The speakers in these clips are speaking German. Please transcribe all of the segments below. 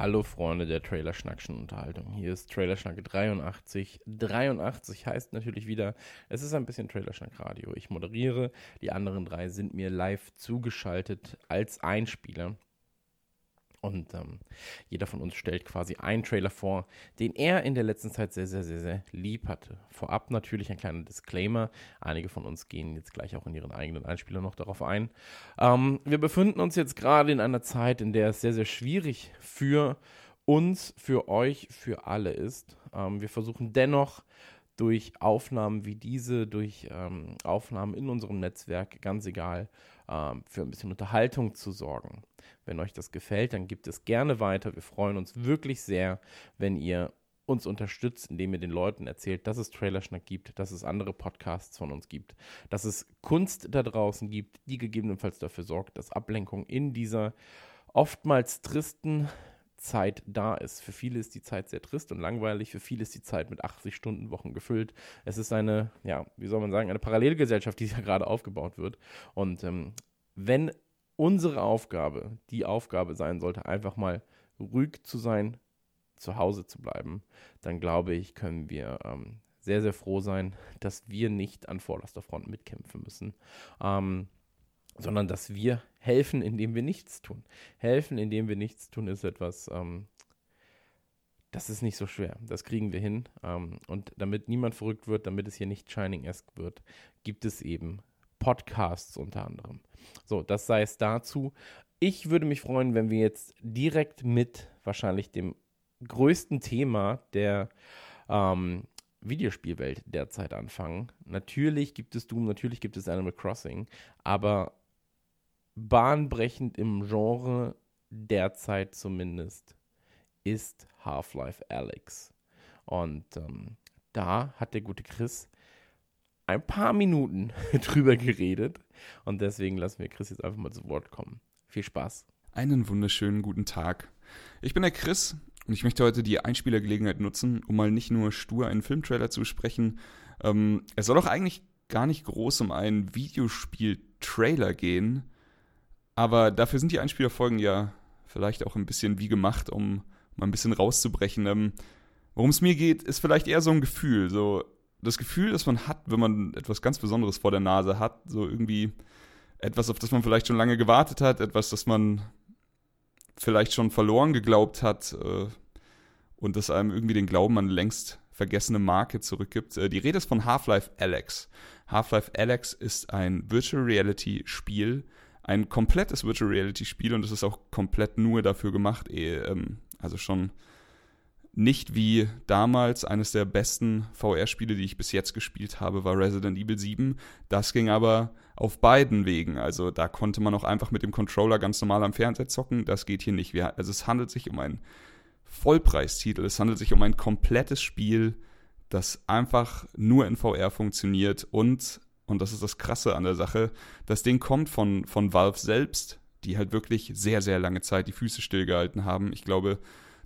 Hallo Freunde der Trailer-Schnackschen Unterhaltung. Hier ist Trailerschnack 83. 83 heißt natürlich wieder, es ist ein bisschen Trailerschnack Radio. Ich moderiere, die anderen drei sind mir live zugeschaltet als Einspieler. Und ähm, jeder von uns stellt quasi einen Trailer vor, den er in der letzten Zeit sehr, sehr, sehr, sehr lieb hatte. Vorab natürlich ein kleiner Disclaimer. Einige von uns gehen jetzt gleich auch in ihren eigenen Einspieler noch darauf ein. Ähm, wir befinden uns jetzt gerade in einer Zeit, in der es sehr, sehr schwierig für uns, für euch, für alle ist. Ähm, wir versuchen dennoch durch Aufnahmen wie diese, durch ähm, Aufnahmen in unserem Netzwerk, ganz egal, ähm, für ein bisschen Unterhaltung zu sorgen. Wenn euch das gefällt, dann gibt es gerne weiter. Wir freuen uns wirklich sehr, wenn ihr uns unterstützt, indem ihr den Leuten erzählt, dass es Trailerschnack gibt, dass es andere Podcasts von uns gibt, dass es Kunst da draußen gibt, die gegebenenfalls dafür sorgt, dass Ablenkung in dieser oftmals tristen Zeit da ist. Für viele ist die Zeit sehr trist und langweilig, für viele ist die Zeit mit 80 Stunden Wochen gefüllt. Es ist eine, ja, wie soll man sagen, eine Parallelgesellschaft, die ja gerade aufgebaut wird. Und ähm, wenn unsere Aufgabe die Aufgabe sein sollte, einfach mal ruhig zu sein, zu Hause zu bleiben, dann glaube ich, können wir ähm, sehr, sehr froh sein, dass wir nicht an vorderster Front mitkämpfen müssen, ähm, sondern dass wir helfen, indem wir nichts tun. Helfen, indem wir nichts tun, ist etwas, ähm, das ist nicht so schwer. Das kriegen wir hin. Ähm, und damit niemand verrückt wird, damit es hier nicht Shining-esque wird, gibt es eben Podcasts unter anderem. So, das sei es dazu. Ich würde mich freuen, wenn wir jetzt direkt mit wahrscheinlich dem größten Thema der ähm, Videospielwelt derzeit anfangen. Natürlich gibt es Doom, natürlich gibt es Animal Crossing, aber bahnbrechend im Genre derzeit zumindest ist Half-Life Alex. Und ähm, da hat der gute Chris ein paar Minuten drüber geredet. Und deswegen lassen wir Chris jetzt einfach mal zu Wort kommen. Viel Spaß. Einen wunderschönen guten Tag. Ich bin der Chris und ich möchte heute die Einspielergelegenheit nutzen, um mal nicht nur stur einen Filmtrailer zu besprechen. Ähm, es soll auch eigentlich gar nicht groß um einen Videospiel-Trailer gehen, aber dafür sind die Einspielerfolgen ja vielleicht auch ein bisschen wie gemacht, um mal ein bisschen rauszubrechen. Ähm, Worum es mir geht, ist vielleicht eher so ein Gefühl. So, das Gefühl, das man hat, wenn man etwas ganz Besonderes vor der Nase hat, so irgendwie etwas, auf das man vielleicht schon lange gewartet hat, etwas, das man vielleicht schon verloren geglaubt hat äh, und das einem irgendwie den Glauben an längst vergessene Marke zurückgibt. Äh, die Rede ist von Half-Life Alex. Half-Life Alex ist ein Virtual Reality Spiel, ein komplettes Virtual Reality Spiel und es ist auch komplett nur dafür gemacht, eh, ähm, also schon nicht wie damals eines der besten VR-Spiele, die ich bis jetzt gespielt habe, war Resident Evil 7. Das ging aber auf beiden Wegen. Also da konnte man auch einfach mit dem Controller ganz normal am Fernseher zocken. Das geht hier nicht. Also es handelt sich um einen Vollpreistitel. Es handelt sich um ein komplettes Spiel, das einfach nur in VR funktioniert und, und das ist das Krasse an der Sache, das Ding kommt von, von Valve selbst, die halt wirklich sehr, sehr lange Zeit die Füße stillgehalten haben. Ich glaube,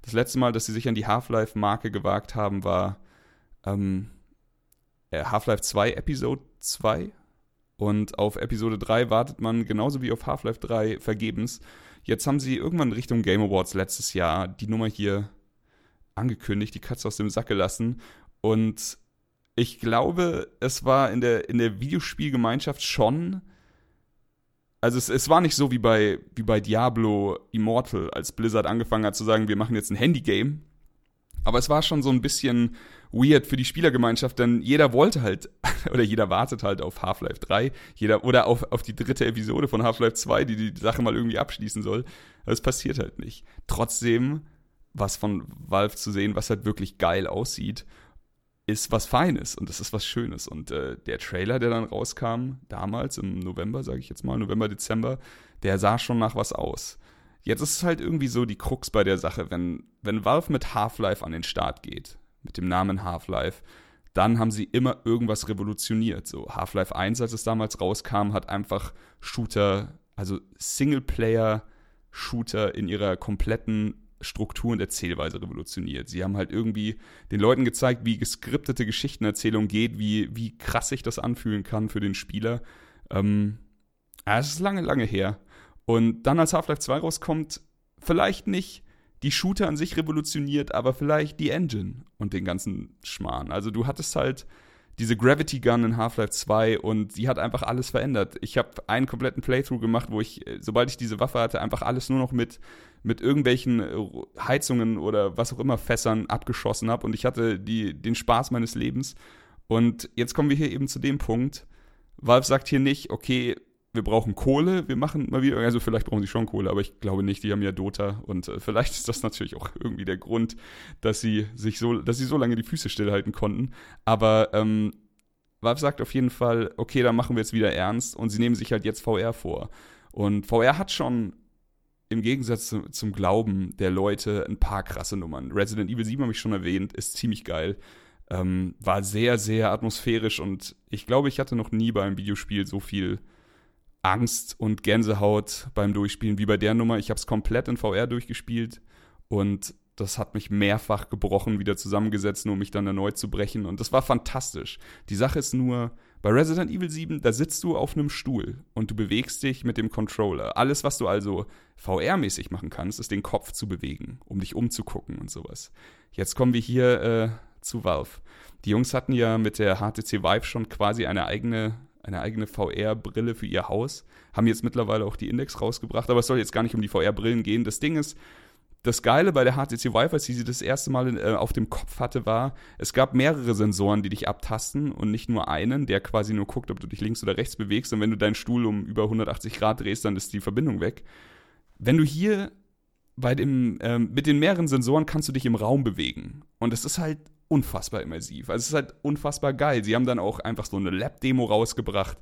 das letzte Mal, dass sie sich an die Half-Life-Marke gewagt haben, war ähm, äh, Half-Life 2 Episode 2. Und auf Episode 3 wartet man genauso wie auf Half-Life 3 vergebens. Jetzt haben sie irgendwann Richtung Game Awards letztes Jahr die Nummer hier angekündigt, die Katze aus dem Sack gelassen. Und ich glaube, es war in der, in der Videospielgemeinschaft schon also es, es war nicht so wie bei, wie bei Diablo Immortal, als Blizzard angefangen hat zu sagen, wir machen jetzt ein Handy-Game. Aber es war schon so ein bisschen weird für die Spielergemeinschaft, denn jeder wollte halt, oder jeder wartet halt auf Half-Life 3, jeder, oder auf, auf die dritte Episode von Half-Life 2, die die Sache mal irgendwie abschließen soll. Aber es passiert halt nicht. Trotzdem, was von Valve zu sehen, was halt wirklich geil aussieht ist was Feines und das ist was Schönes. Und äh, der Trailer, der dann rauskam, damals im November, sage ich jetzt mal, November, Dezember, der sah schon nach was aus. Jetzt ist es halt irgendwie so die Krux bei der Sache, wenn, wenn Valve mit Half-Life an den Start geht, mit dem Namen Half-Life, dann haben sie immer irgendwas revolutioniert. So Half-Life 1, als es damals rauskam, hat einfach Shooter, also Singleplayer-Shooter in ihrer kompletten Struktur und Erzählweise revolutioniert. Sie haben halt irgendwie den Leuten gezeigt, wie geskriptete Geschichtenerzählung geht, wie, wie krass sich das anfühlen kann für den Spieler. Ähm, es ist lange, lange her. Und dann, als Half-Life 2 rauskommt, vielleicht nicht die Shooter an sich revolutioniert, aber vielleicht die Engine und den ganzen Schmarrn. Also du hattest halt diese Gravity Gun in Half-Life 2 und die hat einfach alles verändert. Ich habe einen kompletten Playthrough gemacht, wo ich, äh, sobald ich diese Waffe hatte, einfach alles nur noch mit, mit irgendwelchen äh, Heizungen oder was auch immer Fässern abgeschossen habe und ich hatte die, den Spaß meines Lebens. Und jetzt kommen wir hier eben zu dem Punkt. Valve sagt hier nicht, okay, wir brauchen Kohle, wir machen mal wieder, also vielleicht brauchen sie schon Kohle, aber ich glaube nicht, die haben ja Dota und äh, vielleicht ist das natürlich auch irgendwie der Grund, dass sie sich so, dass sie so lange die Füße stillhalten konnten. Aber ähm, Valve sagt auf jeden Fall, okay, dann machen wir jetzt wieder ernst und sie nehmen sich halt jetzt VR vor. Und VR hat schon im Gegensatz zu, zum Glauben der Leute ein paar krasse Nummern. Resident Evil 7 habe ich schon erwähnt, ist ziemlich geil. Ähm, war sehr, sehr atmosphärisch und ich glaube, ich hatte noch nie bei einem Videospiel so viel Angst und Gänsehaut beim Durchspielen wie bei der Nummer. Ich habe es komplett in VR durchgespielt und das hat mich mehrfach gebrochen, wieder zusammengesetzt, nur um mich dann erneut zu brechen. Und das war fantastisch. Die Sache ist nur, bei Resident Evil 7, da sitzt du auf einem Stuhl und du bewegst dich mit dem Controller. Alles, was du also VR-mäßig machen kannst, ist den Kopf zu bewegen, um dich umzugucken und sowas. Jetzt kommen wir hier äh, zu Valve. Die Jungs hatten ja mit der HTC Vive schon quasi eine eigene eine eigene VR-Brille für ihr Haus. Haben jetzt mittlerweile auch die Index rausgebracht, aber es soll jetzt gar nicht um die VR-Brillen gehen. Das Ding ist, das Geile bei der HTC Vive, als ich sie das erste Mal äh, auf dem Kopf hatte, war, es gab mehrere Sensoren, die dich abtasten und nicht nur einen, der quasi nur guckt, ob du dich links oder rechts bewegst. Und wenn du deinen Stuhl um über 180 Grad drehst, dann ist die Verbindung weg. Wenn du hier bei dem, ähm, mit den mehreren Sensoren kannst du dich im Raum bewegen. Und das ist halt unfassbar immersiv. Also es ist halt unfassbar geil. Sie haben dann auch einfach so eine Lab-Demo rausgebracht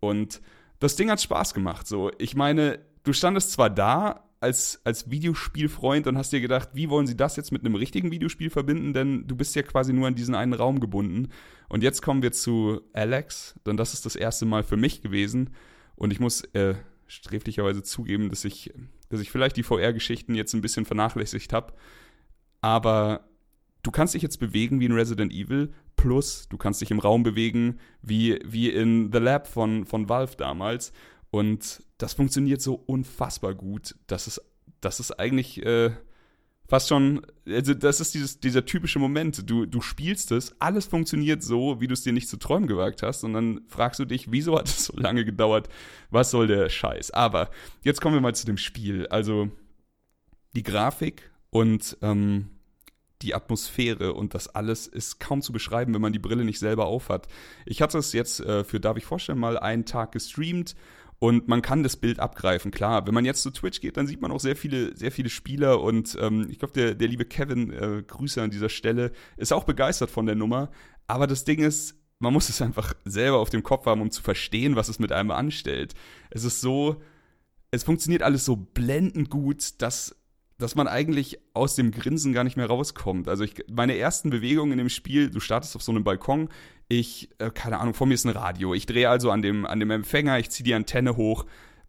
und das Ding hat Spaß gemacht. So, ich meine, du standest zwar da als, als Videospielfreund und hast dir gedacht, wie wollen sie das jetzt mit einem richtigen Videospiel verbinden, denn du bist ja quasi nur an diesen einen Raum gebunden. Und jetzt kommen wir zu Alex, denn das ist das erste Mal für mich gewesen. Und ich muss äh, sträflicherweise zugeben, dass ich, dass ich vielleicht die VR-Geschichten jetzt ein bisschen vernachlässigt habe. Aber du kannst dich jetzt bewegen wie in Resident Evil, plus du kannst dich im Raum bewegen wie, wie in The Lab von, von Valve damals. Und das funktioniert so unfassbar gut, dass es, dass es eigentlich äh, fast schon, also das ist dieses, dieser typische Moment. Du, du spielst es, alles funktioniert so, wie du es dir nicht zu träumen gewagt hast. Und dann fragst du dich, wieso hat es so lange gedauert? Was soll der Scheiß? Aber jetzt kommen wir mal zu dem Spiel. Also die Grafik und ähm, die Atmosphäre und das alles ist kaum zu beschreiben, wenn man die Brille nicht selber aufhat. Ich hatte es jetzt äh, für Darf ich vorstellen mal einen Tag gestreamt und man kann das Bild abgreifen. Klar, wenn man jetzt zu Twitch geht, dann sieht man auch sehr viele, sehr viele Spieler und ähm, ich glaube, der, der liebe Kevin, äh, Grüße an dieser Stelle, ist auch begeistert von der Nummer. Aber das Ding ist, man muss es einfach selber auf dem Kopf haben, um zu verstehen, was es mit einem anstellt. Es ist so, es funktioniert alles so blendend gut, dass dass man eigentlich aus dem Grinsen gar nicht mehr rauskommt. Also ich, meine ersten Bewegungen in dem Spiel, du startest auf so einem Balkon, ich, äh, keine Ahnung, vor mir ist ein Radio. Ich drehe also an dem, an dem Empfänger, ich ziehe die Antenne hoch.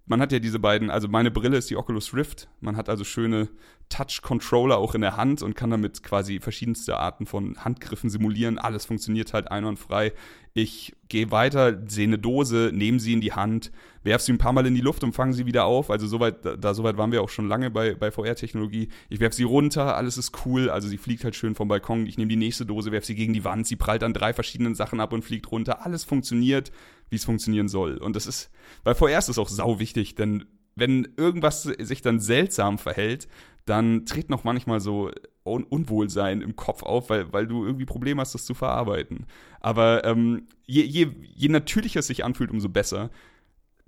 Man hat ja diese beiden, also meine Brille ist die Oculus Rift. Man hat also schöne Touch-Controller auch in der Hand und kann damit quasi verschiedenste Arten von Handgriffen simulieren. Alles funktioniert halt einwandfrei. Ich gehe weiter, sehe eine Dose, nehme sie in die Hand, werfe sie ein paar Mal in die Luft und fange sie wieder auf. Also soweit, da soweit waren wir auch schon lange bei, bei VR-Technologie. Ich werfe sie runter, alles ist cool. Also sie fliegt halt schön vom Balkon. Ich nehme die nächste Dose, werfe sie gegen die Wand, sie prallt an drei verschiedenen Sachen ab und fliegt runter. Alles funktioniert, wie es funktionieren soll. Und das ist, bei VR ist es auch sau wichtig, denn wenn irgendwas sich dann seltsam verhält, dann tritt noch manchmal so Un Unwohlsein im Kopf auf, weil, weil du irgendwie Probleme hast, das zu verarbeiten. Aber ähm, je, je, je natürlicher es sich anfühlt, umso besser.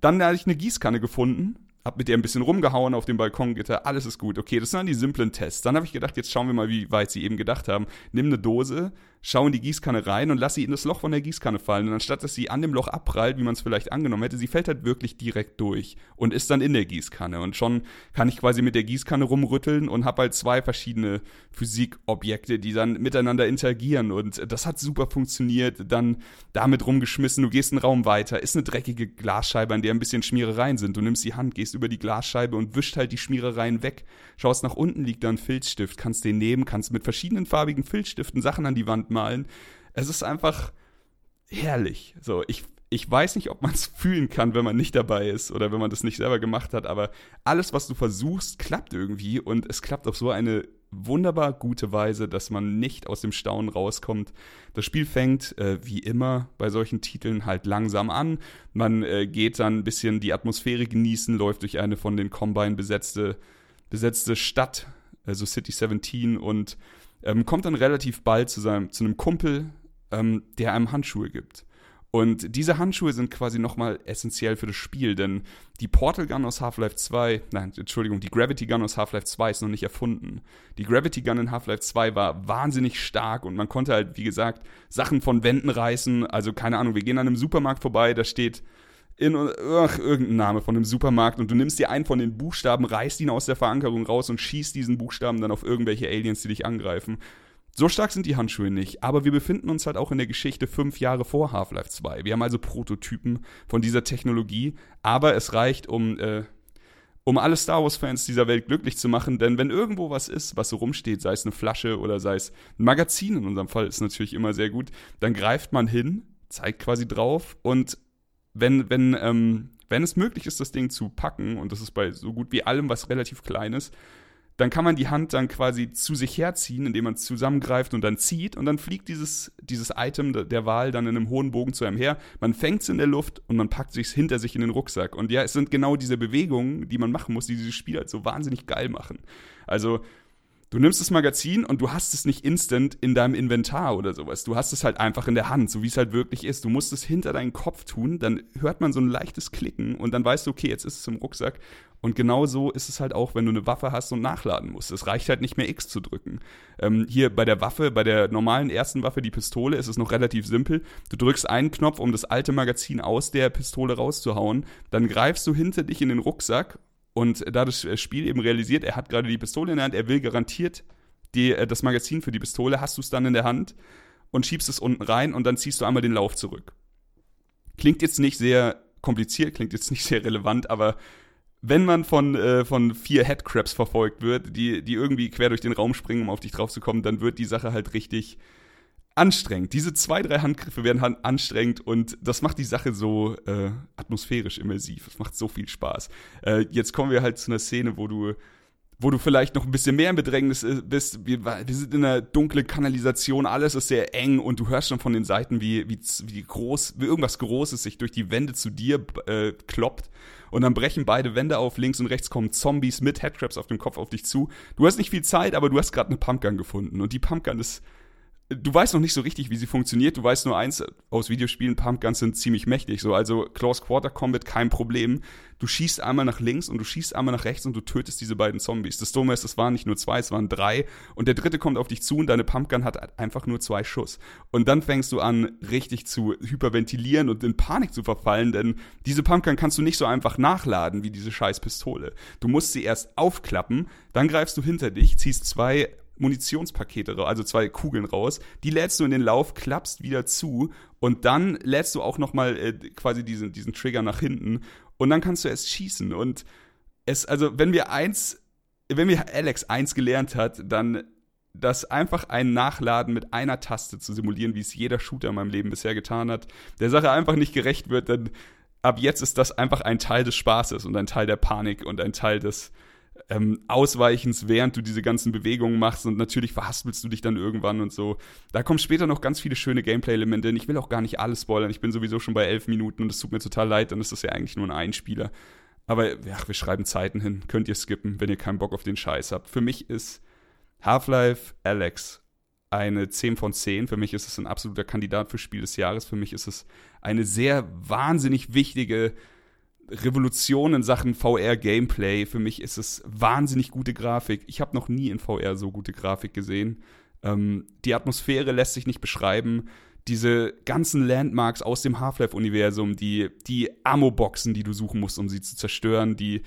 Dann hatte ich eine Gießkanne gefunden, hab mit der ein bisschen rumgehauen auf dem Balkongitter, alles ist gut. Okay, das sind dann die simplen Tests. Dann habe ich gedacht, jetzt schauen wir mal, wie weit sie eben gedacht haben. Nimm eine Dose, schau in die Gießkanne rein und lass sie in das Loch von der Gießkanne fallen. Und anstatt dass sie an dem Loch abprallt, wie man es vielleicht angenommen hätte, sie fällt halt wirklich direkt durch und ist dann in der Gießkanne. Und schon kann ich quasi mit der Gießkanne rumrütteln und habe halt zwei verschiedene Physikobjekte, die dann miteinander interagieren. Und das hat super funktioniert. Dann damit rumgeschmissen, du gehst einen Raum weiter, ist eine dreckige Glasscheibe, an der ein bisschen Schmierereien sind. Du nimmst die Hand, gehst über die Glasscheibe und wischt halt die Schmierereien weg. Schaust nach unten, liegt da ein Filzstift, kannst den nehmen, kannst mit verschiedenen farbigen Filzstiften Sachen an die Wand malen. Es ist einfach herrlich. So, ich, ich weiß nicht, ob man es fühlen kann, wenn man nicht dabei ist oder wenn man das nicht selber gemacht hat, aber alles, was du versuchst, klappt irgendwie und es klappt auf so eine wunderbar gute Weise, dass man nicht aus dem Staunen rauskommt. Das Spiel fängt, äh, wie immer bei solchen Titeln, halt langsam an. Man äh, geht dann ein bisschen die Atmosphäre genießen, läuft durch eine von den Combine besetzte, besetzte Stadt, also City 17 und ähm, kommt dann relativ bald zu, seinem, zu einem Kumpel, ähm, der einem Handschuhe gibt. Und diese Handschuhe sind quasi nochmal essentiell für das Spiel, denn die Portal Gun aus Half-Life 2, nein, Entschuldigung, die Gravity Gun aus Half-Life 2 ist noch nicht erfunden. Die Gravity Gun in Half-Life 2 war wahnsinnig stark und man konnte halt, wie gesagt, Sachen von Wänden reißen. Also keine Ahnung, wir gehen an einem Supermarkt vorbei, da steht in ach, irgendein Name von einem Supermarkt und du nimmst dir einen von den Buchstaben, reißt ihn aus der Verankerung raus und schießt diesen Buchstaben dann auf irgendwelche Aliens, die dich angreifen. So stark sind die Handschuhe nicht, aber wir befinden uns halt auch in der Geschichte fünf Jahre vor Half-Life 2. Wir haben also Prototypen von dieser Technologie, aber es reicht, um, äh, um alle Star Wars-Fans dieser Welt glücklich zu machen, denn wenn irgendwo was ist, was so rumsteht, sei es eine Flasche oder sei es ein Magazin, in unserem Fall ist natürlich immer sehr gut, dann greift man hin, zeigt quasi drauf und wenn, wenn, ähm, wenn es möglich ist, das Ding zu packen, und das ist bei so gut wie allem, was relativ klein ist, dann kann man die Hand dann quasi zu sich herziehen, indem man zusammengreift und dann zieht und dann fliegt dieses, dieses Item der Wahl dann in einem hohen Bogen zu einem her. Man fängt es in der Luft und man packt es hinter sich in den Rucksack. Und ja, es sind genau diese Bewegungen, die man machen muss, die dieses Spiel halt so wahnsinnig geil machen. Also Du nimmst das Magazin und du hast es nicht instant in deinem Inventar oder sowas. Du hast es halt einfach in der Hand, so wie es halt wirklich ist. Du musst es hinter deinen Kopf tun, dann hört man so ein leichtes Klicken und dann weißt du, okay, jetzt ist es im Rucksack. Und genau so ist es halt auch, wenn du eine Waffe hast und nachladen musst. Es reicht halt nicht mehr X zu drücken. Ähm, hier bei der Waffe, bei der normalen ersten Waffe, die Pistole, ist es noch relativ simpel. Du drückst einen Knopf, um das alte Magazin aus der Pistole rauszuhauen. Dann greifst du hinter dich in den Rucksack und da das Spiel eben realisiert, er hat gerade die Pistole in der Hand, er will garantiert die, äh, das Magazin für die Pistole, hast du es dann in der Hand und schiebst es unten rein und dann ziehst du einmal den Lauf zurück. Klingt jetzt nicht sehr kompliziert, klingt jetzt nicht sehr relevant, aber wenn man von, äh, von vier Headcrabs verfolgt wird, die, die irgendwie quer durch den Raum springen, um auf dich draufzukommen, dann wird die Sache halt richtig, anstrengend. Diese zwei, drei Handgriffe werden anstrengend und das macht die Sache so äh, atmosphärisch immersiv. Es macht so viel Spaß. Äh, jetzt kommen wir halt zu einer Szene, wo du wo du vielleicht noch ein bisschen mehr im Bedrängnis äh, bist. Wir, wir sind in einer dunklen Kanalisation, alles ist sehr eng und du hörst schon von den Seiten, wie, wie, wie groß, wie irgendwas Großes sich durch die Wände zu dir äh, kloppt. Und dann brechen beide Wände auf, links und rechts kommen Zombies mit Headcrabs auf dem Kopf auf dich zu. Du hast nicht viel Zeit, aber du hast gerade eine Pumpgun gefunden. Und die Pumpgun ist du weißt noch nicht so richtig, wie sie funktioniert. Du weißt nur eins aus Videospielen, Pumpguns sind ziemlich mächtig. So, also Close Quarter Combat kein Problem. Du schießt einmal nach links und du schießt einmal nach rechts und du tötest diese beiden Zombies. Das Dumme ist, es waren nicht nur zwei, es waren drei. Und der dritte kommt auf dich zu und deine Pumpgun hat einfach nur zwei Schuss. Und dann fängst du an, richtig zu hyperventilieren und in Panik zu verfallen, denn diese Pumpgun kannst du nicht so einfach nachladen wie diese scheiß Pistole. Du musst sie erst aufklappen, dann greifst du hinter dich, ziehst zwei Munitionspakete, also zwei Kugeln raus. Die lädst du in den Lauf, klappst wieder zu und dann lädst du auch nochmal äh, quasi diesen, diesen Trigger nach hinten und dann kannst du erst schießen. Und es, also wenn wir eins, wenn wir Alex eins gelernt hat, dann das einfach ein Nachladen mit einer Taste zu simulieren, wie es jeder Shooter in meinem Leben bisher getan hat, der Sache einfach nicht gerecht wird, dann ab jetzt ist das einfach ein Teil des Spaßes und ein Teil der Panik und ein Teil des, ähm, Ausweichens, während du diese ganzen Bewegungen machst und natürlich verhaspelst du dich dann irgendwann und so. Da kommen später noch ganz viele schöne Gameplay-Elemente. Ich will auch gar nicht alles spoilern. Ich bin sowieso schon bei elf Minuten und es tut mir total leid, dann ist das ja eigentlich nur ein Einspieler. Aber ja, wir schreiben Zeiten hin. Könnt ihr skippen, wenn ihr keinen Bock auf den Scheiß habt. Für mich ist Half-Life Alex eine 10 von 10. Für mich ist es ein absoluter Kandidat für Spiel des Jahres. Für mich ist es eine sehr wahnsinnig wichtige Revolution in Sachen VR-Gameplay. Für mich ist es wahnsinnig gute Grafik. Ich habe noch nie in VR so gute Grafik gesehen. Ähm, die Atmosphäre lässt sich nicht beschreiben. Diese ganzen Landmarks aus dem Half-Life-Universum, die, die Ammo-Boxen, die du suchen musst, um sie zu zerstören, die,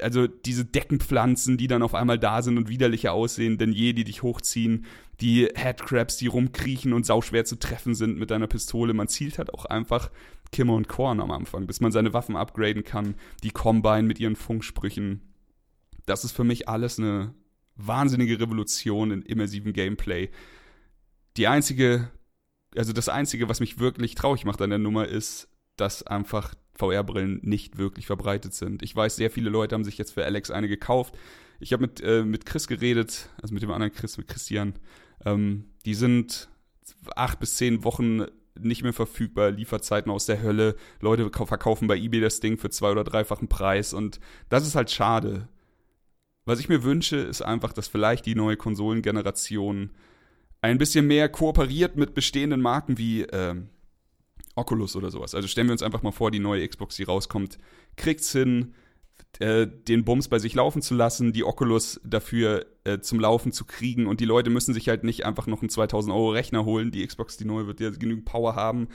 also diese Deckenpflanzen, die dann auf einmal da sind und widerlicher aussehen denn je, die dich hochziehen, die Headcrabs, die rumkriechen und sauschwer zu treffen sind mit deiner Pistole. Man zielt halt auch einfach Kimmer und Korn am Anfang, bis man seine Waffen upgraden kann. Die Combine mit ihren Funksprüchen. Das ist für mich alles eine wahnsinnige Revolution in immersiven Gameplay. Die einzige, also das einzige, was mich wirklich traurig macht an der Nummer, ist, dass einfach VR-Brillen nicht wirklich verbreitet sind. Ich weiß, sehr viele Leute haben sich jetzt für Alex eine gekauft. Ich habe mit, äh, mit Chris geredet, also mit dem anderen Chris, mit Christian. Ähm, die sind acht bis zehn Wochen nicht mehr verfügbar, Lieferzeiten aus der Hölle. Leute verkaufen bei eBay das Ding für zwei- oder dreifachen Preis und das ist halt schade. Was ich mir wünsche, ist einfach, dass vielleicht die neue Konsolengeneration ein bisschen mehr kooperiert mit bestehenden Marken wie ähm, Oculus oder sowas. Also stellen wir uns einfach mal vor, die neue Xbox, die rauskommt, kriegt's hin, äh, den Bums bei sich laufen zu lassen, die Oculus dafür äh, zum Laufen zu kriegen und die Leute müssen sich halt nicht einfach noch einen 2000 Euro Rechner holen. Die Xbox, die neue, wird ja genügend Power haben.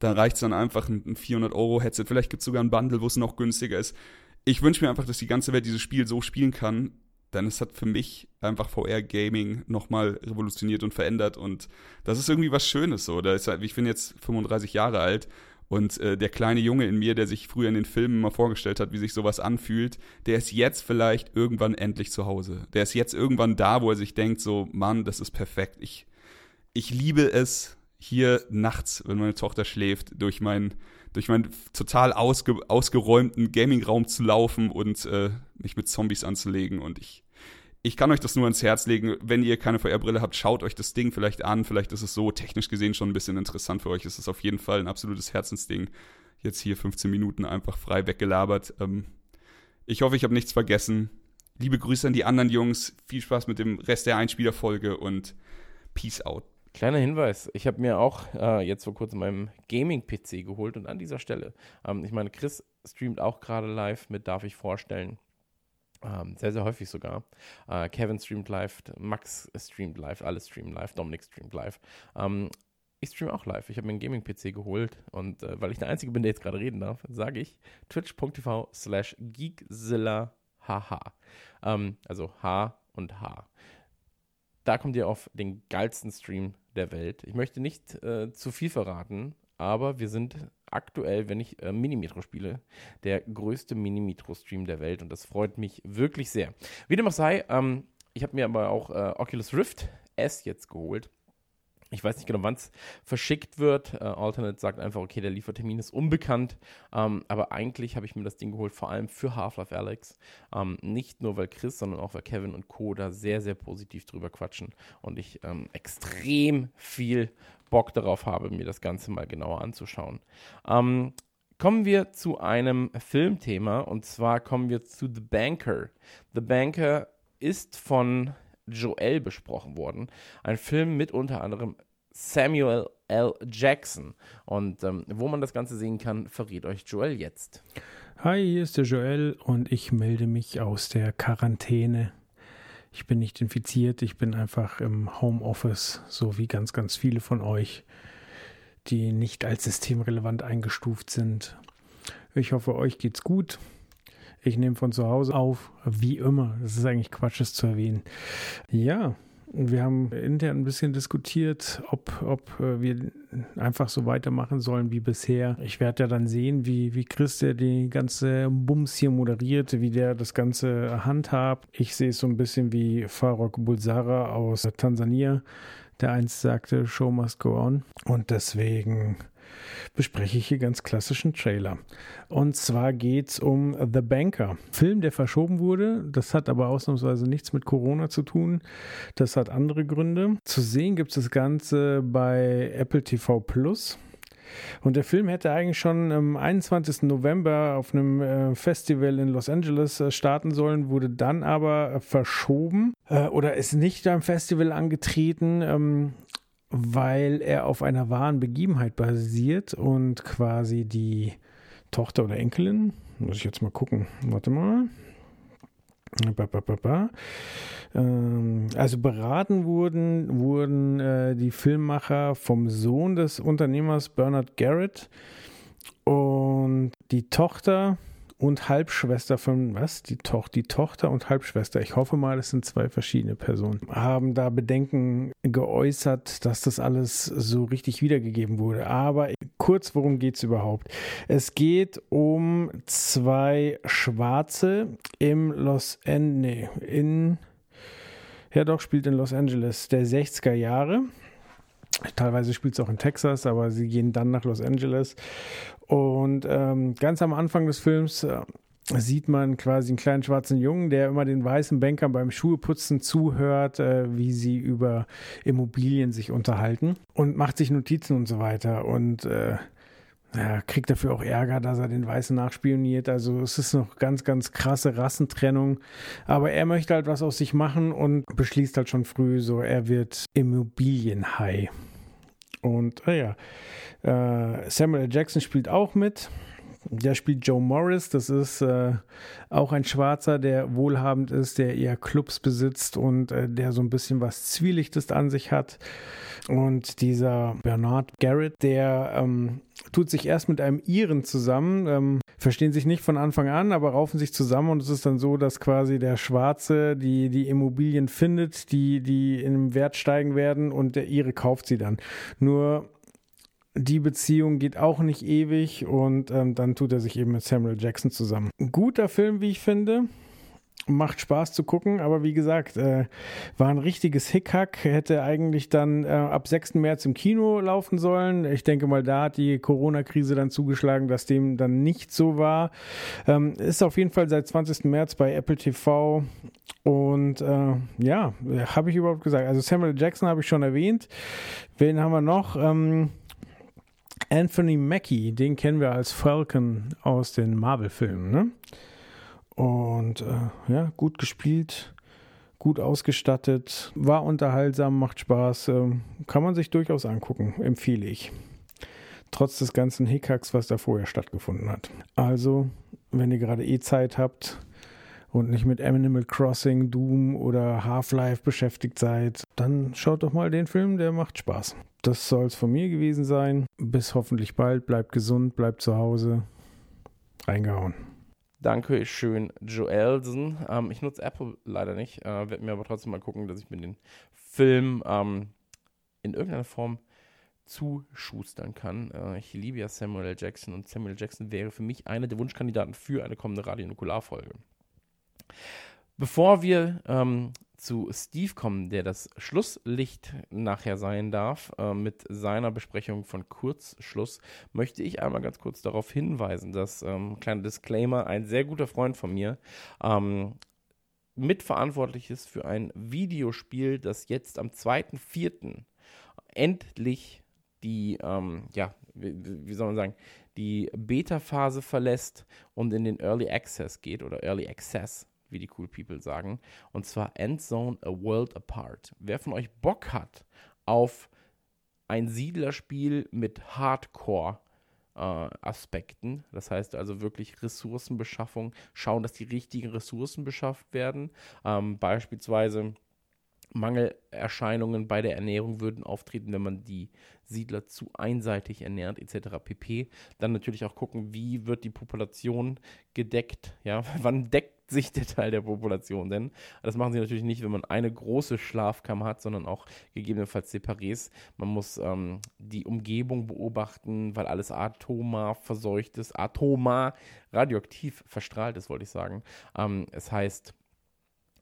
Da reicht es dann einfach ein 400 Euro Headset. Vielleicht gibt es sogar ein Bundle, wo es noch günstiger ist. Ich wünsche mir einfach, dass die ganze Welt dieses Spiel so spielen kann, denn es hat für mich einfach VR-Gaming nochmal revolutioniert und verändert und das ist irgendwie was Schönes so. Ist, ich bin jetzt 35 Jahre alt und äh, der kleine Junge in mir, der sich früher in den Filmen mal vorgestellt hat, wie sich sowas anfühlt, der ist jetzt vielleicht irgendwann endlich zu Hause. Der ist jetzt irgendwann da, wo er sich denkt, so, Mann, das ist perfekt. Ich, ich liebe es, hier nachts, wenn meine Tochter schläft, durch meinen durch meinen total ausge, ausgeräumten Gaming-Raum zu laufen und äh, mich mit Zombies anzulegen. Und ich, ich kann euch das nur ans Herz legen. Wenn ihr keine VR-Brille habt, schaut euch das Ding vielleicht an. Vielleicht ist es so technisch gesehen schon ein bisschen interessant für euch. Es ist auf jeden Fall ein absolutes Herzensding. Jetzt hier 15 Minuten einfach frei weggelabert. Ähm, ich hoffe, ich habe nichts vergessen. Liebe Grüße an die anderen Jungs. Viel Spaß mit dem Rest der Einspielerfolge und Peace out. Kleiner Hinweis, ich habe mir auch äh, jetzt vor kurzem meinen Gaming-PC geholt und an dieser Stelle, ähm, ich meine, Chris streamt auch gerade live mit, darf ich vorstellen. Ähm, sehr, sehr häufig sogar. Äh, Kevin streamt live, Max streamt live, alle streamen live, Dominik streamt live. Ähm, ich streame auch live. Ich habe mir einen Gaming-PC geholt und äh, weil ich der Einzige bin, der jetzt gerade reden darf, sage ich twitch.tv slash geekzilla ähm, also H und H. Da kommt ihr auf den geilsten Stream der Welt. Ich möchte nicht äh, zu viel verraten, aber wir sind aktuell, wenn ich äh, Minimetro spiele, der größte Minimetro-Stream der Welt und das freut mich wirklich sehr. Wie dem auch sei, ähm, ich habe mir aber auch äh, Oculus Rift S jetzt geholt. Ich weiß nicht genau, wann es verschickt wird. Äh, Alternate sagt einfach, okay, der Liefertermin ist unbekannt. Ähm, aber eigentlich habe ich mir das Ding geholt, vor allem für Half-Life Alex. Ähm, nicht nur, weil Chris, sondern auch, weil Kevin und Co. da sehr, sehr positiv drüber quatschen. Und ich ähm, extrem viel Bock darauf habe, mir das Ganze mal genauer anzuschauen. Ähm, kommen wir zu einem Filmthema und zwar kommen wir zu The Banker. The Banker ist von Joel besprochen worden. Ein Film mit unter anderem Samuel L. Jackson. Und ähm, wo man das Ganze sehen kann, verrät euch Joel jetzt. Hi, hier ist der Joel und ich melde mich aus der Quarantäne ich bin nicht infiziert, ich bin einfach im Homeoffice, so wie ganz, ganz viele von euch, die nicht als systemrelevant eingestuft sind. Ich hoffe, euch geht's gut. Ich nehme von zu Hause auf, wie immer. Das ist eigentlich Quatsch, es zu erwähnen. Ja, wir haben intern ein bisschen diskutiert, ob, ob äh, wir einfach so weitermachen sollen wie bisher. Ich werde ja dann sehen, wie, wie Chris der die ganze Bums hier moderiert, wie der das Ganze handhabt. Ich sehe es so ein bisschen wie Farok Bulsara aus Tansania, der einst sagte, Show must go on. Und deswegen bespreche ich hier ganz klassischen Trailer. Und zwar geht es um The Banker. Film, der verschoben wurde. Das hat aber ausnahmsweise nichts mit Corona zu tun. Das hat andere Gründe. Zu sehen gibt es das Ganze bei Apple TV Plus. Und der Film hätte eigentlich schon am 21. November auf einem äh, Festival in Los Angeles äh, starten sollen, wurde dann aber verschoben äh, oder ist nicht am Festival angetreten. Weil er auf einer wahren Begebenheit basiert und quasi die Tochter oder Enkelin, muss ich jetzt mal gucken, warte mal. Ähm, also beraten wurden, wurden äh, die Filmmacher vom Sohn des Unternehmers Bernard Garrett und die Tochter und Halbschwester von, was? Die, Toch die Tochter und Halbschwester, ich hoffe mal, das sind zwei verschiedene Personen, haben da Bedenken geäußert, dass das alles so richtig wiedergegeben wurde. Aber kurz, worum geht es überhaupt? Es geht um zwei Schwarze im Los Angeles, in, ja doch, spielt in Los Angeles der 60er Jahre. Teilweise spielt es auch in Texas, aber sie gehen dann nach Los Angeles. Und ähm, ganz am Anfang des Films äh, sieht man quasi einen kleinen schwarzen Jungen, der immer den weißen Bankern beim Schuheputzen zuhört, äh, wie sie über Immobilien sich unterhalten und macht sich Notizen und so weiter. Und äh, ja, kriegt dafür auch Ärger, dass er den Weißen nachspioniert. Also es ist noch ganz, ganz krasse Rassentrennung. Aber er möchte halt was aus sich machen und beschließt halt schon früh so, er wird Immobilienhai. Und naja, äh, Samuel. Jackson spielt auch mit. Der spielt Joe Morris, das ist äh, auch ein Schwarzer, der wohlhabend ist, der eher Clubs besitzt und äh, der so ein bisschen was Zwielichtes an sich hat. Und dieser Bernard Garrett, der ähm, tut sich erst mit einem Iren zusammen, ähm, verstehen sich nicht von Anfang an, aber raufen sich zusammen und es ist dann so, dass quasi der Schwarze die, die Immobilien findet, die, die im Wert steigen werden und der Ire kauft sie dann. Nur die Beziehung geht auch nicht ewig und ähm, dann tut er sich eben mit Samuel Jackson zusammen. Ein guter Film, wie ich finde. Macht Spaß zu gucken, aber wie gesagt, äh, war ein richtiges Hickhack. Hätte eigentlich dann äh, ab 6. März im Kino laufen sollen. Ich denke mal, da hat die Corona-Krise dann zugeschlagen, dass dem dann nicht so war. Ähm, ist auf jeden Fall seit 20. März bei Apple TV. Und äh, ja, habe ich überhaupt gesagt. Also Samuel Jackson habe ich schon erwähnt. Wen haben wir noch? Ähm, Anthony Mackie, den kennen wir als Falcon aus den Marvel-Filmen. Ne? Und äh, ja, gut gespielt, gut ausgestattet, war unterhaltsam, macht Spaß, äh, kann man sich durchaus angucken, empfehle ich. Trotz des ganzen Hickhacks, was da vorher stattgefunden hat. Also, wenn ihr gerade eh Zeit habt, und nicht mit Animal Crossing, Doom oder Half-Life beschäftigt seid, dann schaut doch mal den Film, der macht Spaß. Das soll es von mir gewesen sein. Bis hoffentlich bald. Bleibt gesund, bleibt zu Hause. Reingehauen. Danke schön, Joelsen. Ähm, ich nutze Apple leider nicht, äh, werde mir aber trotzdem mal gucken, dass ich mir den Film ähm, in irgendeiner Form zuschustern kann. Äh, ich liebe ja Samuel L. Jackson und Samuel L. Jackson wäre für mich einer der Wunschkandidaten für eine kommende Radionukularfolge. Bevor wir ähm, zu Steve kommen, der das Schlusslicht nachher sein darf, äh, mit seiner Besprechung von Kurzschluss, möchte ich einmal ganz kurz darauf hinweisen, dass, ähm, kleiner Disclaimer, ein sehr guter Freund von mir ähm, mitverantwortlich ist für ein Videospiel, das jetzt am 2.4. endlich die, ähm, ja, wie, wie soll man sagen, die Beta-Phase verlässt und in den Early Access geht oder Early Access, wie die Cool People sagen. Und zwar Endzone A World Apart. Wer von euch Bock hat auf ein Siedlerspiel mit Hardcore, äh, Aspekten. Das heißt also wirklich Ressourcenbeschaffung, schauen, dass die richtigen Ressourcen beschafft werden. Ähm, beispielsweise Mangelerscheinungen bei der Ernährung würden auftreten, wenn man die Siedler zu einseitig ernährt, etc. pp. Dann natürlich auch gucken, wie wird die Population gedeckt, ja, wann deckt sich der Teil der Population denn? Das machen sie natürlich nicht, wenn man eine große Schlafkammer hat, sondern auch gegebenenfalls Separés. Man muss ähm, die Umgebung beobachten, weil alles atomar verseucht ist, atomar radioaktiv verstrahlt ist, wollte ich sagen. Ähm, es heißt,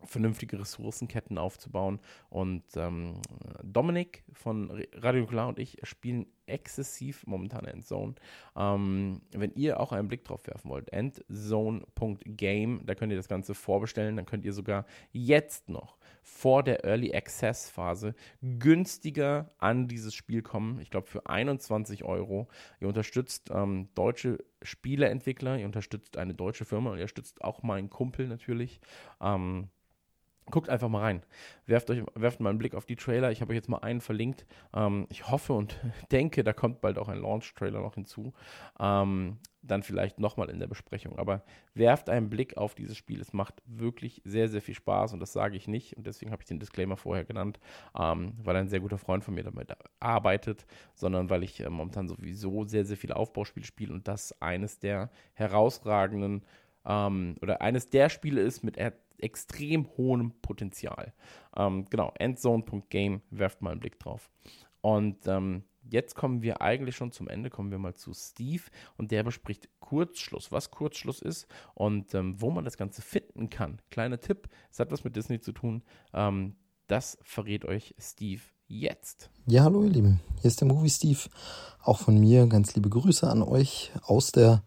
vernünftige Ressourcenketten aufzubauen. Und ähm, Dominik von Radio Klar und ich spielen exzessiv momentan Endzone. Ähm, wenn ihr auch einen Blick drauf werfen wollt, endzone.game, da könnt ihr das Ganze vorbestellen. Dann könnt ihr sogar jetzt noch vor der Early Access Phase günstiger an dieses Spiel kommen. Ich glaube für 21 Euro. Ihr unterstützt ähm, deutsche Spieleentwickler, ihr unterstützt eine deutsche Firma und ihr unterstützt auch meinen Kumpel natürlich. Ähm, Guckt einfach mal rein. Werft, euch, werft mal einen Blick auf die Trailer. Ich habe euch jetzt mal einen verlinkt. Ähm, ich hoffe und denke, da kommt bald auch ein Launch-Trailer noch hinzu. Ähm, dann vielleicht nochmal in der Besprechung. Aber werft einen Blick auf dieses Spiel. Es macht wirklich sehr, sehr viel Spaß und das sage ich nicht. Und deswegen habe ich den Disclaimer vorher genannt, ähm, weil ein sehr guter Freund von mir damit arbeitet, sondern weil ich äh, momentan sowieso sehr, sehr viele Aufbauspiele spiele und das eines der herausragenden ähm, oder eines der Spiele ist mit extrem hohem Potenzial. Ähm, genau, endzone.game, werft mal einen Blick drauf. Und ähm, jetzt kommen wir eigentlich schon zum Ende, kommen wir mal zu Steve und der bespricht Kurzschluss, was Kurzschluss ist und ähm, wo man das Ganze finden kann. Kleiner Tipp, es hat was mit Disney zu tun. Ähm, das verrät euch Steve jetzt. Ja, hallo ihr Lieben, hier ist der Movie Steve. Auch von mir ganz liebe Grüße an euch aus der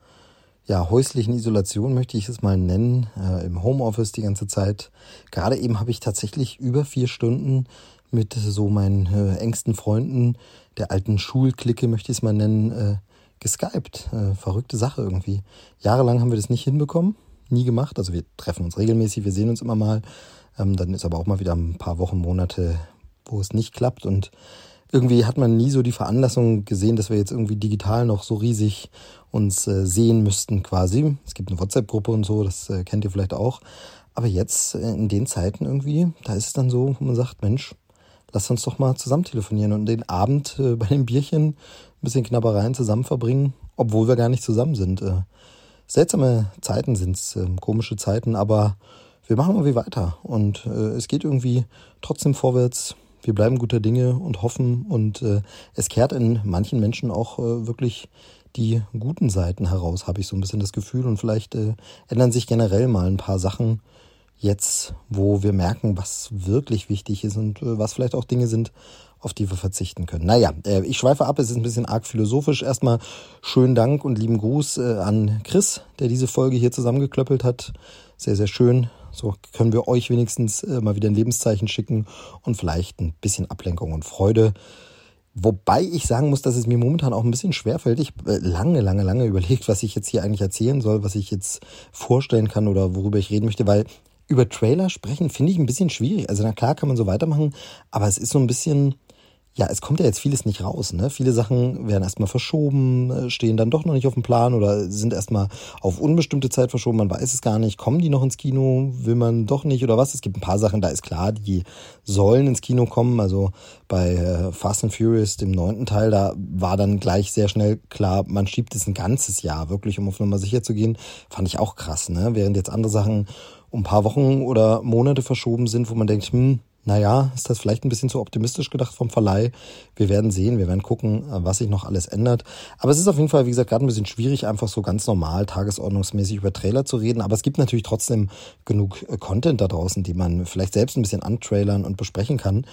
ja, häuslichen Isolation möchte ich es mal nennen, äh, im Homeoffice die ganze Zeit. Gerade eben habe ich tatsächlich über vier Stunden mit so meinen äh, engsten Freunden der alten Schulklicke, möchte ich es mal nennen, äh, geskypt. Äh, verrückte Sache irgendwie. Jahrelang haben wir das nicht hinbekommen, nie gemacht. Also wir treffen uns regelmäßig, wir sehen uns immer mal. Ähm, dann ist aber auch mal wieder ein paar Wochen, Monate, wo es nicht klappt und irgendwie hat man nie so die Veranlassung gesehen, dass wir jetzt irgendwie digital noch so riesig uns äh, sehen müssten quasi. Es gibt eine WhatsApp-Gruppe und so, das äh, kennt ihr vielleicht auch. Aber jetzt äh, in den Zeiten irgendwie, da ist es dann so, wo man sagt, Mensch, lass uns doch mal zusammen telefonieren und den Abend äh, bei dem Bierchen ein bisschen Knabbereien zusammen verbringen, obwohl wir gar nicht zusammen sind. Äh, seltsame Zeiten sind's, äh, komische Zeiten, aber wir machen irgendwie weiter und äh, es geht irgendwie trotzdem vorwärts wir bleiben guter Dinge und hoffen und äh, es kehrt in manchen Menschen auch äh, wirklich die guten Seiten heraus, habe ich so ein bisschen das Gefühl. Und vielleicht äh, ändern sich generell mal ein paar Sachen jetzt, wo wir merken, was wirklich wichtig ist und äh, was vielleicht auch Dinge sind, auf die wir verzichten können. Naja, äh, ich schweife ab, es ist ein bisschen arg philosophisch. Erstmal schönen Dank und lieben Gruß äh, an Chris, der diese Folge hier zusammengeklöppelt hat. Sehr, sehr schön. So können wir euch wenigstens äh, mal wieder ein Lebenszeichen schicken und vielleicht ein bisschen Ablenkung und Freude. Wobei ich sagen muss, dass es mir momentan auch ein bisschen schwerfällt. Ich äh, lange, lange, lange überlegt, was ich jetzt hier eigentlich erzählen soll, was ich jetzt vorstellen kann oder worüber ich reden möchte, weil über Trailer sprechen finde ich ein bisschen schwierig. Also na klar kann man so weitermachen, aber es ist so ein bisschen, ja, es kommt ja jetzt vieles nicht raus. Ne? Viele Sachen werden erstmal verschoben, äh, stehen dann doch noch nicht auf dem Plan oder sind erstmal auf unbestimmte Zeit verschoben. Man weiß es gar nicht. Kommen die noch ins Kino? Will man doch nicht oder was? Es gibt ein paar Sachen, da ist klar, die sollen ins Kino kommen. Also bei äh, Fast and Furious, dem neunten Teil, da war dann gleich sehr schnell klar, man schiebt es ein ganzes Jahr, wirklich, um auf Nummer sicher zu gehen. Fand ich auch krass, ne? Während jetzt andere Sachen um ein paar Wochen oder Monate verschoben sind, wo man denkt, hm, naja, ist das vielleicht ein bisschen zu optimistisch gedacht vom Verleih. Wir werden sehen, wir werden gucken, was sich noch alles ändert. Aber es ist auf jeden Fall, wie gesagt, gerade ein bisschen schwierig, einfach so ganz normal, tagesordnungsmäßig über Trailer zu reden. Aber es gibt natürlich trotzdem genug äh, Content da draußen, die man vielleicht selbst ein bisschen antrailern und besprechen kann.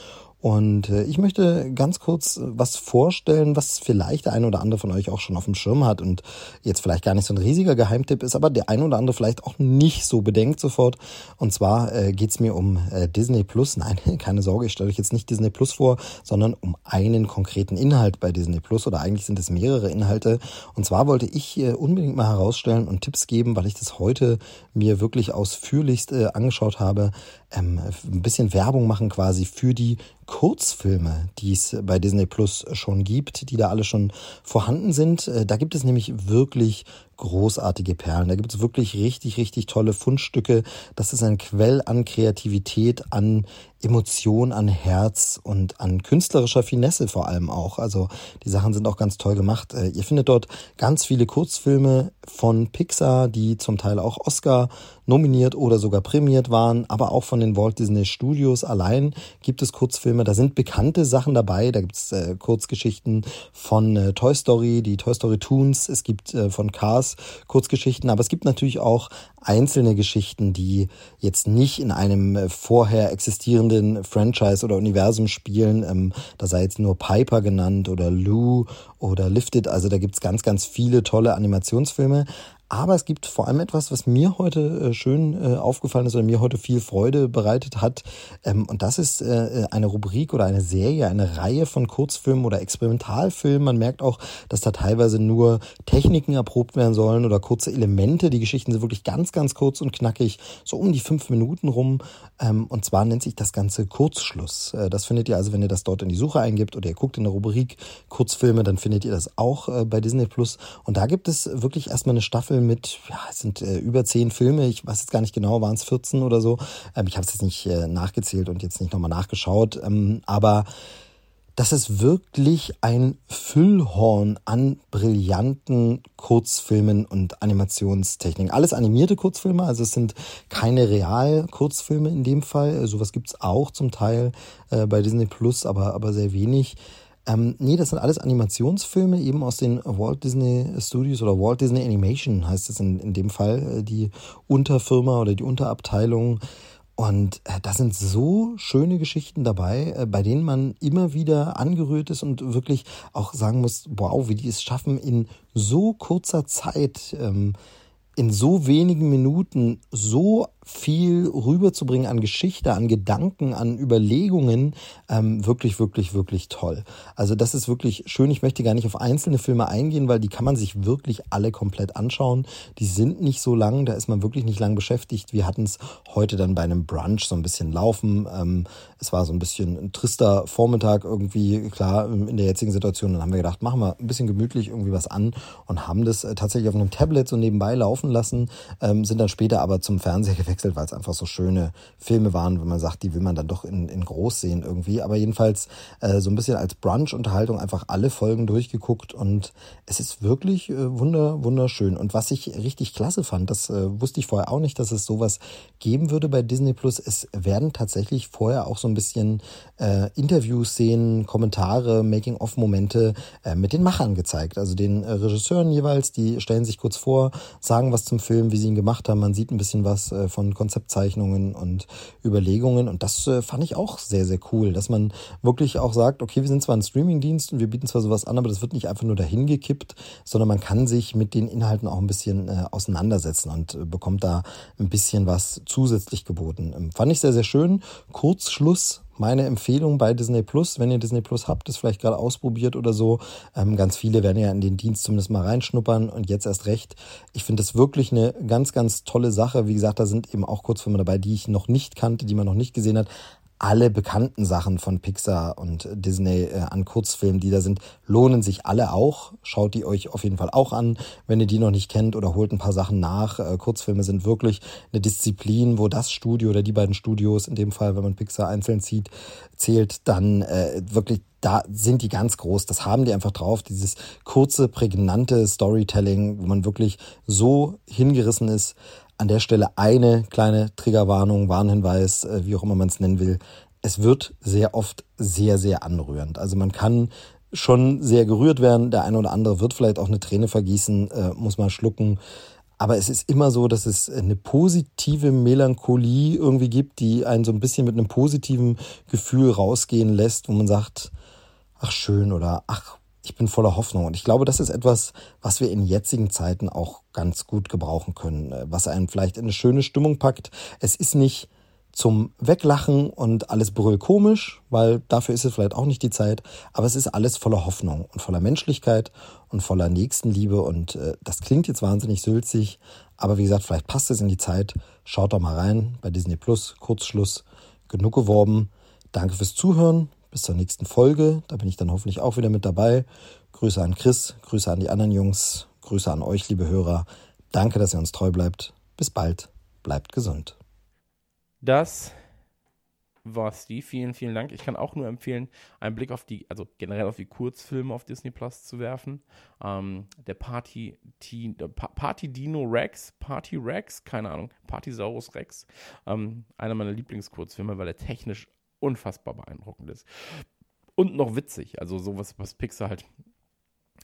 Und äh, ich möchte ganz kurz was vorstellen, was vielleicht der eine oder andere von euch auch schon auf dem Schirm hat und jetzt vielleicht gar nicht so ein riesiger Geheimtipp ist, aber der eine oder andere vielleicht auch nicht so bedenkt sofort. Und zwar äh, geht es mir um äh, Disney Plus. Nein, keine Sorge, ich stelle euch jetzt nicht Disney Plus vor, sondern um einen konkreten Inhalt bei Disney Plus oder eigentlich sind es mehrere Inhalte. Und zwar wollte ich äh, unbedingt mal herausstellen und Tipps geben, weil ich das heute mir wirklich ausführlichst äh, angeschaut habe, ähm, ein bisschen Werbung machen quasi für die Kurzfilme, die es bei Disney Plus schon gibt, die da alle schon vorhanden sind. Äh, da gibt es nämlich wirklich großartige Perlen. Da gibt es wirklich richtig, richtig tolle Fundstücke. Das ist ein Quell an Kreativität, an Emotion, an Herz und an künstlerischer Finesse vor allem auch. Also die Sachen sind auch ganz toll gemacht. Äh, ihr findet dort ganz viele Kurzfilme von Pixar, die zum Teil auch Oscar nominiert oder sogar prämiert waren, aber auch von den Walt Disney Studios allein gibt es Kurzfilme. Da sind bekannte Sachen dabei. Da gibt es äh, Kurzgeschichten von äh, Toy Story, die Toy Story Toons. Es gibt äh, von Cars Kurzgeschichten, aber es gibt natürlich auch einzelne Geschichten, die jetzt nicht in einem äh, vorher existierenden Franchise oder Universum spielen. Ähm, da sei jetzt nur Piper genannt oder Lou oder Lifted. Also da gibt's ganz, ganz viele tolle Animationsfilme. Aber es gibt vor allem etwas, was mir heute äh, schön äh, aufgefallen ist oder mir heute viel Freude bereitet hat. Ähm, und das ist äh, eine Rubrik oder eine Serie, eine Reihe von Kurzfilmen oder Experimentalfilmen. Man merkt auch, dass da teilweise nur Techniken erprobt werden sollen oder kurze Elemente. Die Geschichten sind wirklich ganz, ganz, kurz und knackig, so um die fünf Minuten rum. Ähm, und zwar nennt sich das Ganze Kurzschluss. Das findet ihr also, wenn ihr das dort in die Suche eingibt oder ihr guckt in der Rubrik Kurzfilme, dann findet ihr das auch bei Disney Plus. Und da gibt es wirklich erstmal eine Staffel mit, ja, es sind äh, über zehn Filme. Ich weiß jetzt gar nicht genau, waren es 14 oder so. Ähm, ich habe es jetzt nicht äh, nachgezählt und jetzt nicht nochmal nachgeschaut. Ähm, aber das ist wirklich ein Füllhorn an brillanten Kurzfilmen und Animationstechniken. Alles animierte Kurzfilme, also es sind keine Real-Kurzfilme in dem Fall. Sowas gibt's auch zum Teil äh, bei Disney Plus, aber, aber sehr wenig. Ähm, nee, das sind alles Animationsfilme, eben aus den Walt Disney Studios oder Walt Disney Animation heißt es in, in dem Fall, äh, die Unterfirma oder die Unterabteilung. Und äh, da sind so schöne Geschichten dabei, äh, bei denen man immer wieder angerührt ist und wirklich auch sagen muss, wow, wie die es schaffen, in so kurzer Zeit ähm, in so wenigen Minuten so viel rüberzubringen an Geschichte, an Gedanken, an Überlegungen, ähm, wirklich, wirklich, wirklich toll. Also das ist wirklich schön. Ich möchte gar nicht auf einzelne Filme eingehen, weil die kann man sich wirklich alle komplett anschauen. Die sind nicht so lang, da ist man wirklich nicht lang beschäftigt. Wir hatten es heute dann bei einem Brunch so ein bisschen laufen. Ähm, es war so ein bisschen ein trister Vormittag irgendwie, klar, in der jetzigen Situation. Dann haben wir gedacht, machen wir ein bisschen gemütlich irgendwie was an und haben das äh, tatsächlich auf einem Tablet so nebenbei laufen lassen, ähm, sind dann später aber zum Fernseher gewechselt gewechselt, weil es einfach so schöne Filme waren, wenn man sagt, die will man dann doch in, in groß sehen irgendwie. Aber jedenfalls äh, so ein bisschen als Brunch-Unterhaltung einfach alle Folgen durchgeguckt und es ist wirklich äh, wunder, wunderschön. Und was ich richtig klasse fand, das äh, wusste ich vorher auch nicht, dass es sowas geben würde bei Disney Plus. Es werden tatsächlich vorher auch so ein bisschen äh, Interview-Szenen, Kommentare, Making-of-Momente äh, mit den Machern gezeigt. Also den äh, Regisseuren jeweils, die stellen sich kurz vor, sagen was zum Film, wie sie ihn gemacht haben. Man sieht ein bisschen was äh, von von Konzeptzeichnungen und Überlegungen. Und das äh, fand ich auch sehr, sehr cool, dass man wirklich auch sagt, okay, wir sind zwar ein Streamingdienst und wir bieten zwar sowas an, aber das wird nicht einfach nur dahin gekippt, sondern man kann sich mit den Inhalten auch ein bisschen äh, auseinandersetzen und äh, bekommt da ein bisschen was zusätzlich geboten. Ähm, fand ich sehr, sehr schön. Kurzschluss meine Empfehlung bei Disney Plus, wenn ihr Disney Plus habt, das vielleicht gerade ausprobiert oder so. Ähm, ganz viele werden ja in den Dienst zumindest mal reinschnuppern und jetzt erst recht. Ich finde das wirklich eine ganz, ganz tolle Sache. Wie gesagt, da sind eben auch Kurzfilme dabei, die ich noch nicht kannte, die man noch nicht gesehen hat alle bekannten Sachen von Pixar und Disney äh, an Kurzfilmen, die da sind, lohnen sich alle auch. Schaut die euch auf jeden Fall auch an, wenn ihr die noch nicht kennt oder holt ein paar Sachen nach. Äh, Kurzfilme sind wirklich eine Disziplin, wo das Studio oder die beiden Studios, in dem Fall, wenn man Pixar einzeln zieht, zählt, dann äh, wirklich da sind die ganz groß. Das haben die einfach drauf. Dieses kurze, prägnante Storytelling, wo man wirklich so hingerissen ist, an der Stelle eine kleine Triggerwarnung, Warnhinweis, äh, wie auch immer man es nennen will. Es wird sehr oft sehr, sehr anrührend. Also man kann schon sehr gerührt werden. Der eine oder andere wird vielleicht auch eine Träne vergießen, äh, muss man schlucken. Aber es ist immer so, dass es eine positive Melancholie irgendwie gibt, die einen so ein bisschen mit einem positiven Gefühl rausgehen lässt, wo man sagt, ach schön oder ach ich bin voller Hoffnung. Und ich glaube, das ist etwas, was wir in jetzigen Zeiten auch ganz gut gebrauchen können, äh, was einen vielleicht in eine schöne Stimmung packt. Es ist nicht zum Weglachen und alles brüll komisch, weil dafür ist es vielleicht auch nicht die Zeit, aber es ist alles voller Hoffnung und voller Menschlichkeit und voller Nächstenliebe und äh, das klingt jetzt wahnsinnig sülzig, aber wie gesagt, vielleicht passt es in die Zeit. Schaut doch mal rein bei Disney Plus, Kurzschluss, genug geworben. Danke fürs Zuhören. Bis zur nächsten Folge. Da bin ich dann hoffentlich auch wieder mit dabei. Grüße an Chris, Grüße an die anderen Jungs, Grüße an euch, liebe Hörer. Danke, dass ihr uns treu bleibt. Bis bald. Bleibt gesund. Das war Steve. Vielen, vielen Dank. Ich kann auch nur empfehlen, einen Blick auf die, also generell auf die Kurzfilme auf Disney Plus zu werfen. Ähm, der Party, der Party Dino Rex, Party Rex, keine Ahnung, Partysaurus Rex. Ähm, einer meiner Lieblingskurzfilme, weil er technisch unfassbar beeindruckend ist. Und noch witzig, also sowas, was Pixar halt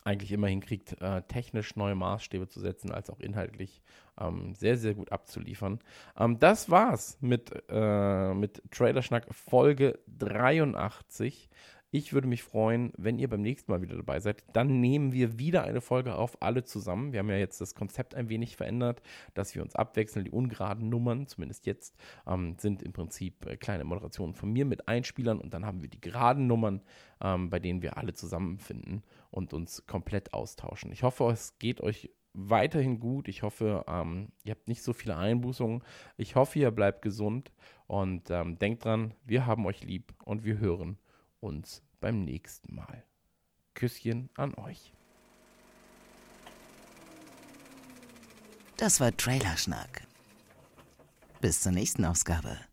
eigentlich immer hinkriegt, äh, technisch neue Maßstäbe zu setzen, als auch inhaltlich ähm, sehr, sehr gut abzuliefern. Ähm, das war's mit, äh, mit Trailerschnack Folge 83. Ich würde mich freuen, wenn ihr beim nächsten Mal wieder dabei seid. Dann nehmen wir wieder eine Folge auf, alle zusammen. Wir haben ja jetzt das Konzept ein wenig verändert, dass wir uns abwechseln. Die ungeraden Nummern, zumindest jetzt, ähm, sind im Prinzip äh, kleine Moderationen von mir mit Einspielern und dann haben wir die geraden Nummern, ähm, bei denen wir alle zusammenfinden und uns komplett austauschen. Ich hoffe, es geht euch weiterhin gut. Ich hoffe, ähm, ihr habt nicht so viele Einbußungen. Ich hoffe, ihr bleibt gesund und ähm, denkt dran, wir haben euch lieb und wir hören uns beim nächsten Mal. Küsschen an euch. Das war Trailerschnack. Bis zur nächsten Ausgabe.